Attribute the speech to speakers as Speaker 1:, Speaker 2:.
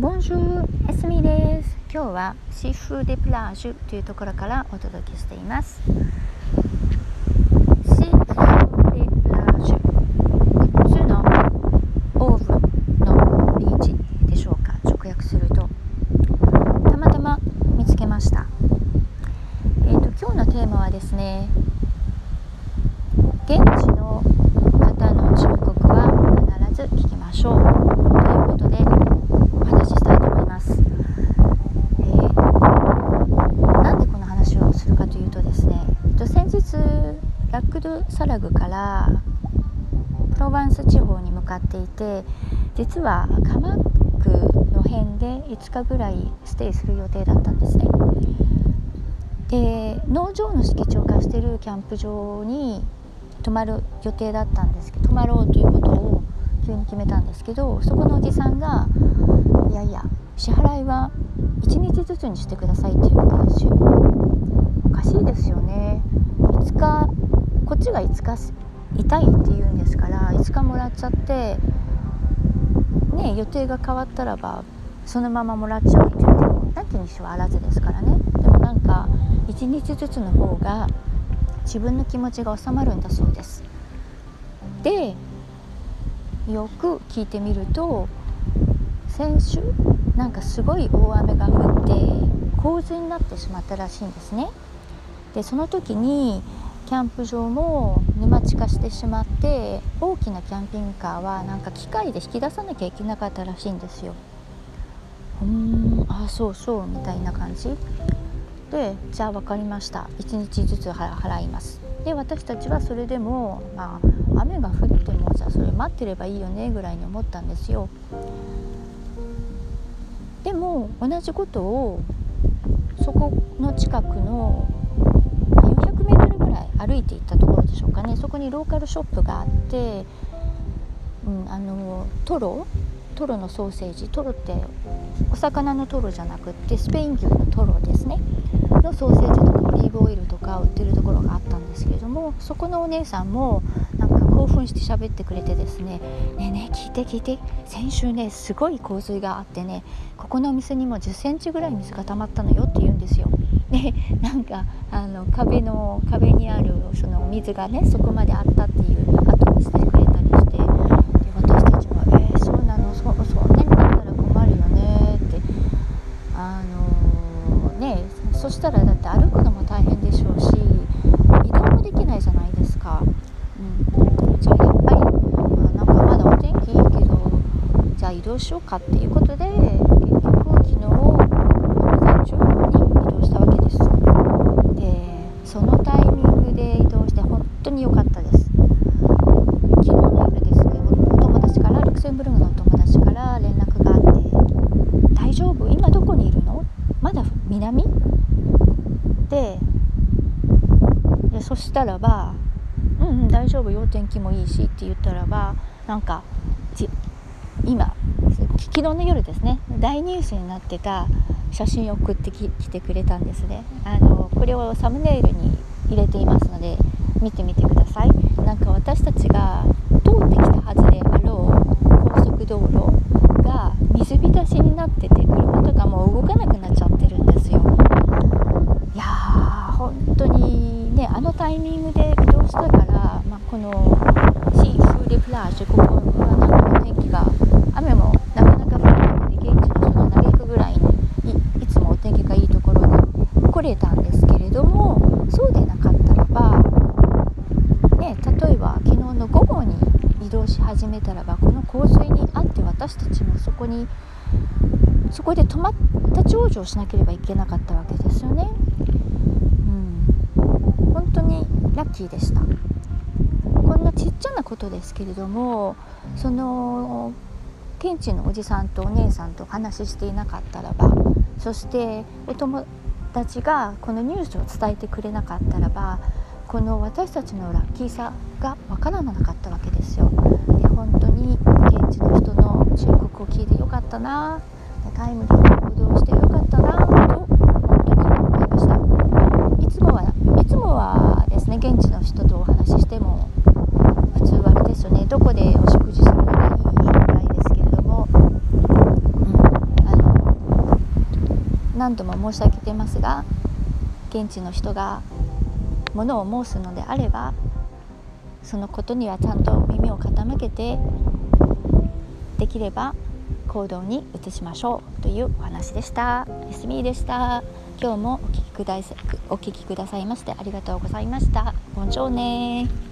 Speaker 1: ボンジューエスミです。今日はシーフーデプラージュというところからお届けしています。シーフーデプラージュ普通のオーブンのビーチでしょうか。直訳するとたまたま見つけました。えっ、ー、と今日のテーマはですね現地の方の忠告は必ず聞きましょうということで先日ラックドサラグからプロヴァンス地方に向かっていて実はカマックの辺で5日ぐらいステイする予定だったんですね。で農場の敷地を貸してるキャンプ場に泊まる予定だったんですけど泊まろうということを急に決めたんですけどそこのおじさんが「いやいや支払いは1日ずつにしてください」っていうわけですよ。おかしいですよね。5日こっちが5日痛いって言うんですから5日もらっちゃってね予定が変わったらばそのままもらっちゃうって言ってもなきにしはあらずですからね。でもなんか1日ずつの方が自分の気持ちが収まるんだそうです。でよく聞いてみると先週なんかすごい大雨が降って洪水になってしまったらしいんですね。でその時にキャンプ場も沼地化してしまって大きなキャンピングカーはなんか機械で引き出さなきゃいけなかったらしいんですよ。うんあそうそうみたいな感じ。でじゃあ分かりました。1日ずつ払います。で私たちはそれでもまあ雨が降ってもじゃあそれ待ってればいいよねぐらいに思ったんですよ。でも同じことをそこの近くの歩いていったところでしょうかね。そこにローカルショップがあって、うん、あのトロトロのソーセージ。トロってお魚のトロじゃなくってスペイン牛のトロですね。のソーセージとかオリーブオイルとか売ってるところがあったんですけれどもそこのお姉さんもなんか興奮して喋ってくれてですね「ねえねえ聞いて聞いて。先週ねすごい洪水があってねここのお店にも1 0センチぐらい水が溜まったのよ」って言うんですよ。でなんかあの壁の壁にあるその水がねそこまであったっていう後にしてくれたりしてで私たちは「えー、そうなのそそんなになったら困るよね」ってあのー、ねそしたらだって歩くのも大変でしょうし移動もできないじゃないですか。うん、じゃあやっぱり、まあ、なんかまだお天気いいけどじゃあ移動しようかっていうことで結局したらば「うんうん大丈夫よ天気もいいし」って言ったらばなんか今昨日の夜ですね大ニュースになってた写真を送ってきてくれたんですね。あのこれをサムネイルに入れていますので見てみてください。なんか私たちが通ってきたはずであろう高速道路が水浸しになってて車とかも動かなくなっちゃってるんですよ。いやー本当にねあのタイミングで移動したから、まあ、このシーフーデプラージュここはなんか天気が雨もなかなか降らなくて現地の人が嘆くぐらいいいつもお天気がいいところに来れたんですけれどもそうでなかったらば、ね、例えば昨日の午後に移動し始めたらばこの洪水にあって私たちもそこにそこで止まった長生しなければいけなかったわけですよね。当にラッキーでした。こんなちっちゃなことですけれどもその現地のおじさんとお姉さんとお話ししていなかったらばそしてお友達がこのニュースを伝えてくれなかったらばこの私たちのラッキーさがわからなかったわけですよ。で本当に現地の人の忠告を聞いてよかったな。タイムリーに行動してよかったなと本当に思いました。いつもはいつもはね現地の人とお話ししても普通はあれですよねどこでお食事するのがいいぐらいですけれども、うん、あの何度も申し上げてますが現地の人がものを申すのであればそのことにはちゃんと耳を傾けてできれば行動に移しましょうというお話でした。エスミーでした。今日もお聞きくださお聞きくださいましてありがとうございました。ボンジョーネ